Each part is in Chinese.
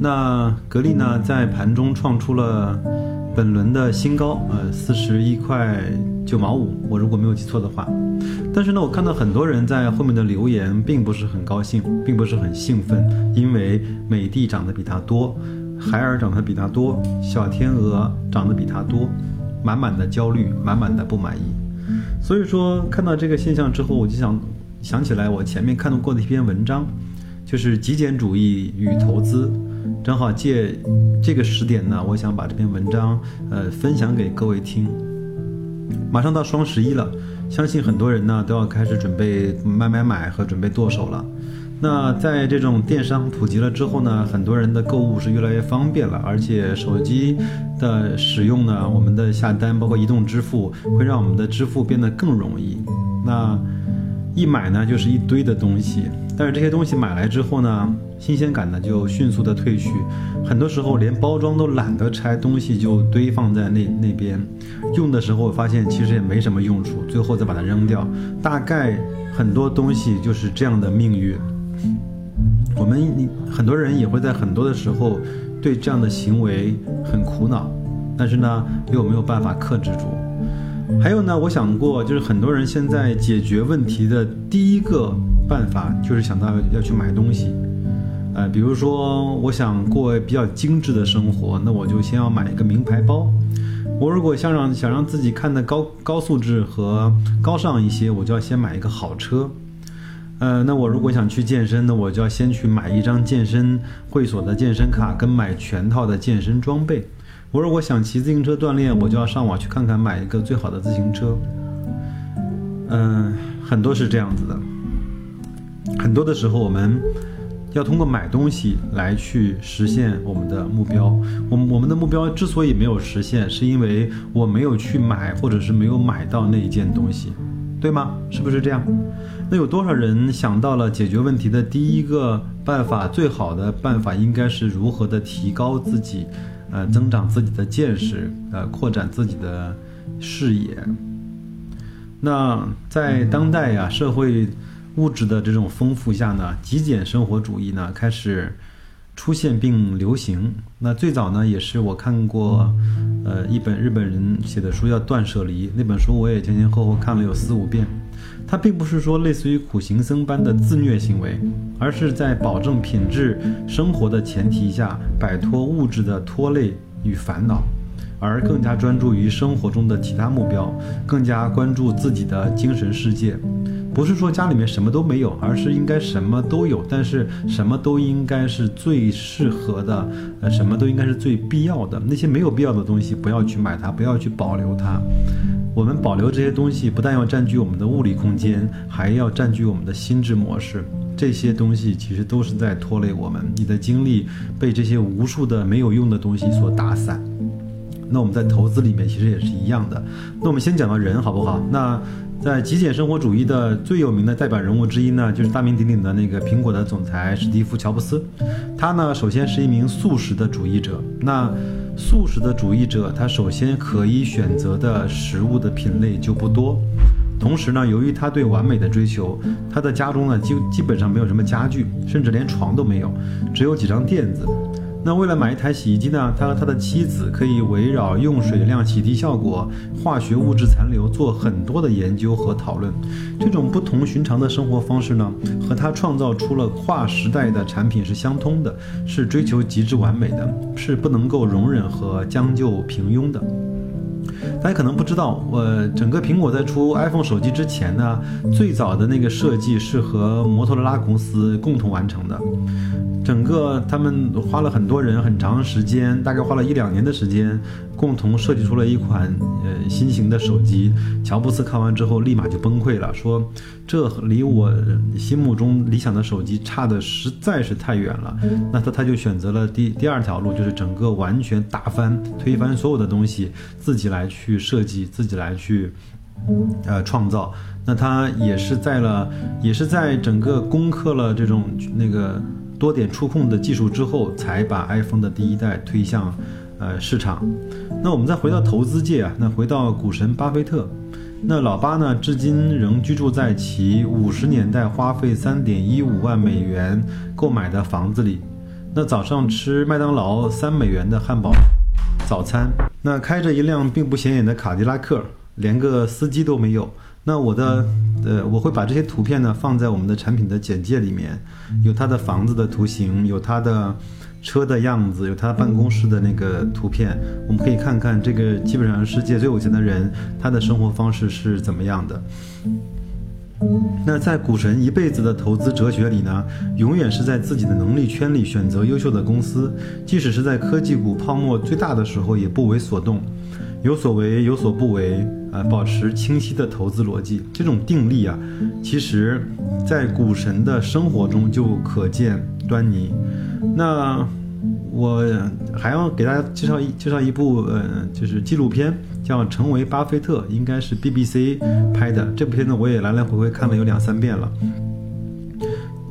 那格力呢在盘中创出了本轮的新高，呃，四十一块九毛五，我如果没有记错的话。但是呢，我看到很多人在后面的留言并不是很高兴，并不是很兴奋，因为美的涨得比它多，海尔涨得比它多，小天鹅涨得比它多。满满的焦虑，满满的不满意，所以说看到这个现象之后，我就想想起来我前面看到过的一篇文章，就是极简主义与投资，正好借这个时点呢，我想把这篇文章呃分享给各位听。马上到双十一了，相信很多人呢都要开始准备买买买和准备剁手了。那在这种电商普及了之后呢，很多人的购物是越来越方便了，而且手机的使用呢，我们的下单包括移动支付，会让我们的支付变得更容易。那一买呢就是一堆的东西，但是这些东西买来之后呢，新鲜感呢就迅速的褪去，很多时候连包装都懒得拆，东西就堆放在那那边，用的时候发现其实也没什么用处，最后再把它扔掉。大概很多东西就是这样的命运。我们很多人也会在很多的时候对这样的行为很苦恼，但是呢，又没有办法克制住。还有呢，我想过，就是很多人现在解决问题的第一个办法，就是想到要去买东西。呃，比如说，我想过比较精致的生活，那我就先要买一个名牌包。我如果想让想让自己看得高高素质和高尚一些，我就要先买一个好车。呃，那我如果想去健身，那我就要先去买一张健身会所的健身卡，跟买全套的健身装备。我如果想骑自行车锻炼，我就要上网去看看买一个最好的自行车。嗯，很多是这样子的。很多的时候，我们要通过买东西来去实现我们的目标。我们我们的目标之所以没有实现，是因为我没有去买，或者是没有买到那一件东西。对吗？是不是这样？那有多少人想到了解决问题的第一个办法？最好的办法应该是如何的提高自己，呃，增长自己的见识，呃，扩展自己的视野。那在当代呀，社会物质的这种丰富下呢，极简生活主义呢开始。出现并流行，那最早呢也是我看过，呃，一本日本人写的书叫《断舍离》，那本书我也前前后后看了有四五遍。它并不是说类似于苦行僧般的自虐行为，而是在保证品质生活的前提下，摆脱物质的拖累与烦恼，而更加专注于生活中的其他目标，更加关注自己的精神世界。不是说家里面什么都没有，而是应该什么都有，但是什么都应该是最适合的，呃，什么都应该是最必要的。那些没有必要的东西，不要去买它，不要去保留它。我们保留这些东西，不但要占据我们的物理空间，还要占据我们的心智模式。这些东西其实都是在拖累我们。你的精力被这些无数的没有用的东西所打散。那我们在投资里面其实也是一样的。那我们先讲到人，好不好？那。在极简生活主义的最有名的代表人物之一呢，就是大名鼎鼎的那个苹果的总裁史蒂夫·乔布斯。他呢，首先是一名素食的主义者。那素食的主义者，他首先可以选择的食物的品类就不多。同时呢，由于他对完美的追求，他的家中呢，基基本上没有什么家具，甚至连床都没有，只有几张垫子。那为了买一台洗衣机呢，他和他的妻子可以围绕用水量、洗涤效果、化学物质残留做很多的研究和讨论。这种不同寻常的生活方式呢，和他创造出了跨时代的产品是相通的，是追求极致完美的，是不能够容忍和将就平庸的。大家可能不知道，我整个苹果在出 iPhone 手机之前呢，最早的那个设计是和摩托罗拉公司共同完成的。整个他们花了很多人很长时间，大概花了一两年的时间，共同设计出了一款呃新型的手机。乔布斯看完之后立马就崩溃了，说这离我心目中理想的手机差的实在是太远了。那他他就选择了第第二条路，就是整个完全打翻、推翻所有的东西，自己来去设计，自己来去呃创造。那他也是在了，也是在整个攻克了这种那个。多点触控的技术之后，才把 iPhone 的第一代推向，呃市场。那我们再回到投资界啊，那回到股神巴菲特，那老巴呢，至今仍居住在其五十年代花费三点一五万美元购买的房子里。那早上吃麦当劳三美元的汉堡早餐，那开着一辆并不显眼的卡迪拉克，连个司机都没有。那我的，呃，我会把这些图片呢放在我们的产品的简介里面，有他的房子的图形，有他的车的样子，有他办公室的那个图片，我们可以看看这个基本上世界最有钱的人他的生活方式是怎么样的。那在股神一辈子的投资哲学里呢，永远是在自己的能力圈里选择优秀的公司，即使是在科技股泡沫最大的时候也不为所动。有所为有所不为，呃，保持清晰的投资逻辑，这种定力啊，其实，在股神的生活中就可见端倪。那我还要给大家介绍一介绍一部呃，就是纪录片，叫《成为巴菲特》，应该是 BBC 拍的。这部片子我也来来回回看了有两三遍了，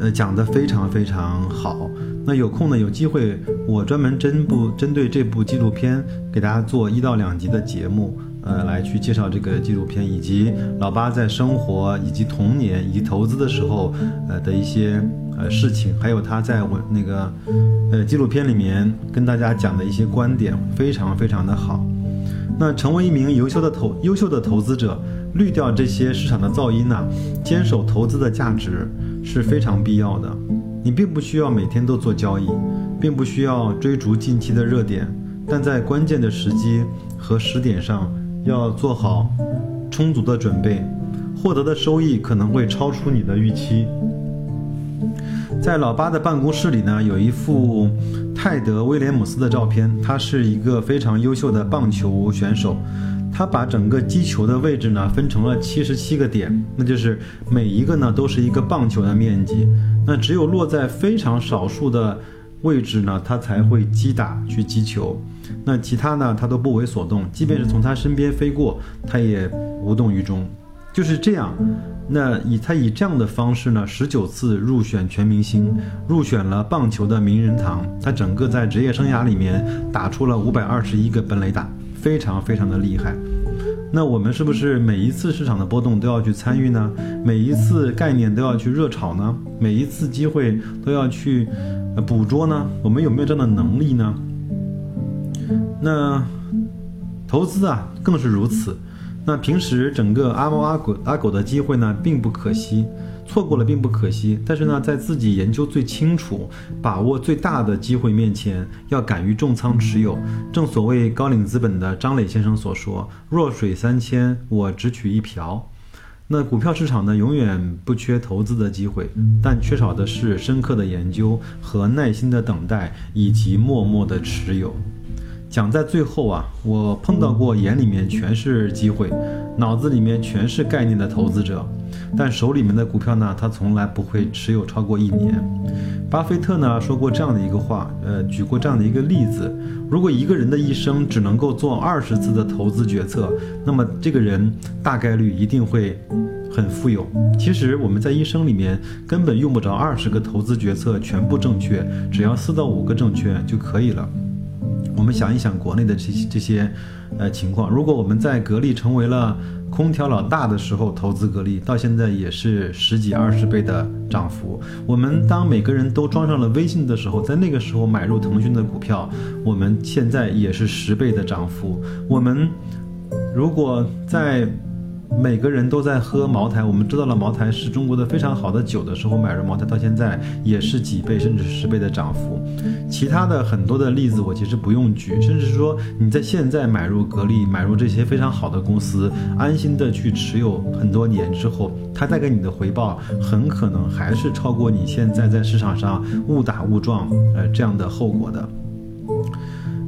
呃，讲的非常非常好。那有空呢，有机会我专门针部针对这部纪录片给大家做一到两集的节目，呃，来去介绍这个纪录片以及老八在生活以及童年以及投资的时候，呃的一些呃事情，还有他在我那个呃纪录片里面跟大家讲的一些观点，非常非常的好。那成为一名优秀的投优秀的投资者，滤掉这些市场的噪音呐，坚守投资的价值是非常必要的。你并不需要每天都做交易，并不需要追逐近期的热点，但在关键的时机和时点上要做好充足的准备，获得的收益可能会超出你的预期。在老八的办公室里呢，有一幅泰德·威廉姆斯的照片，他是一个非常优秀的棒球选手。他把整个击球的位置呢分成了七十七个点，那就是每一个呢都是一个棒球的面积。那只有落在非常少数的位置呢，他才会击打去击球。那其他呢，他都不为所动。即便是从他身边飞过，他也无动于衷。就是这样。那以他以这样的方式呢，十九次入选全明星，入选了棒球的名人堂。他整个在职业生涯里面打出了五百二十一个本垒打。非常非常的厉害，那我们是不是每一次市场的波动都要去参与呢？每一次概念都要去热炒呢？每一次机会都要去捕捉呢？我们有没有这样的能力呢？那投资啊，更是如此。那平时整个阿猫阿狗阿狗的机会呢，并不可惜。错过了并不可惜，但是呢，在自己研究最清楚、把握最大的机会面前，要敢于重仓持有。正所谓高瓴资本的张磊先生所说：“弱水三千，我只取一瓢。”那股票市场呢，永远不缺投资的机会，但缺少的是深刻的研究和耐心的等待，以及默默的持有。讲在最后啊，我碰到过眼里面全是机会，脑子里面全是概念的投资者。但手里面的股票呢，他从来不会持有超过一年。巴菲特呢说过这样的一个话，呃，举过这样的一个例子：如果一个人的一生只能够做二十次的投资决策，那么这个人大概率一定会很富有。其实我们在一生里面根本用不着二十个投资决策全部正确，只要四到五个正确就可以了。我们想一想国内的这些这些，呃情况，如果我们在格力成为了空调老大的时候投资格力，到现在也是十几二十倍的涨幅。我们当每个人都装上了微信的时候，在那个时候买入腾讯的股票，我们现在也是十倍的涨幅。我们如果在每个人都在喝茅台，我们知道了茅台是中国的非常好的酒的时候，买入茅台到现在也是几倍甚至十倍的涨幅。其他的很多的例子我其实不用举，甚至说你在现在买入格力，买入这些非常好的公司，安心的去持有很多年之后，它带给你的回报很可能还是超过你现在在市场上误打误撞呃这样的后果的。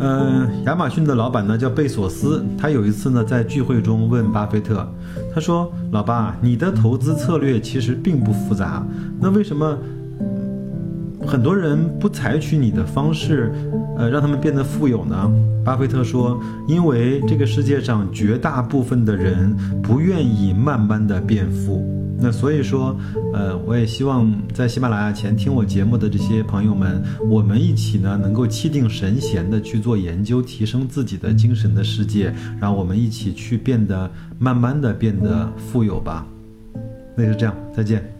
嗯，亚马逊的老板呢叫贝索斯，他有一次呢在聚会中问巴菲特，他说：“老巴，你的投资策略其实并不复杂，那为什么很多人不采取你的方式，呃，让他们变得富有呢？”巴菲特说：“因为这个世界上绝大部分的人不愿意慢慢的变富。”那所以说，呃，我也希望在喜马拉雅前听我节目的这些朋友们，我们一起呢，能够气定神闲的去做研究，提升自己的精神的世界，然后我们一起去变得慢慢的变得富有吧。那就这样，再见。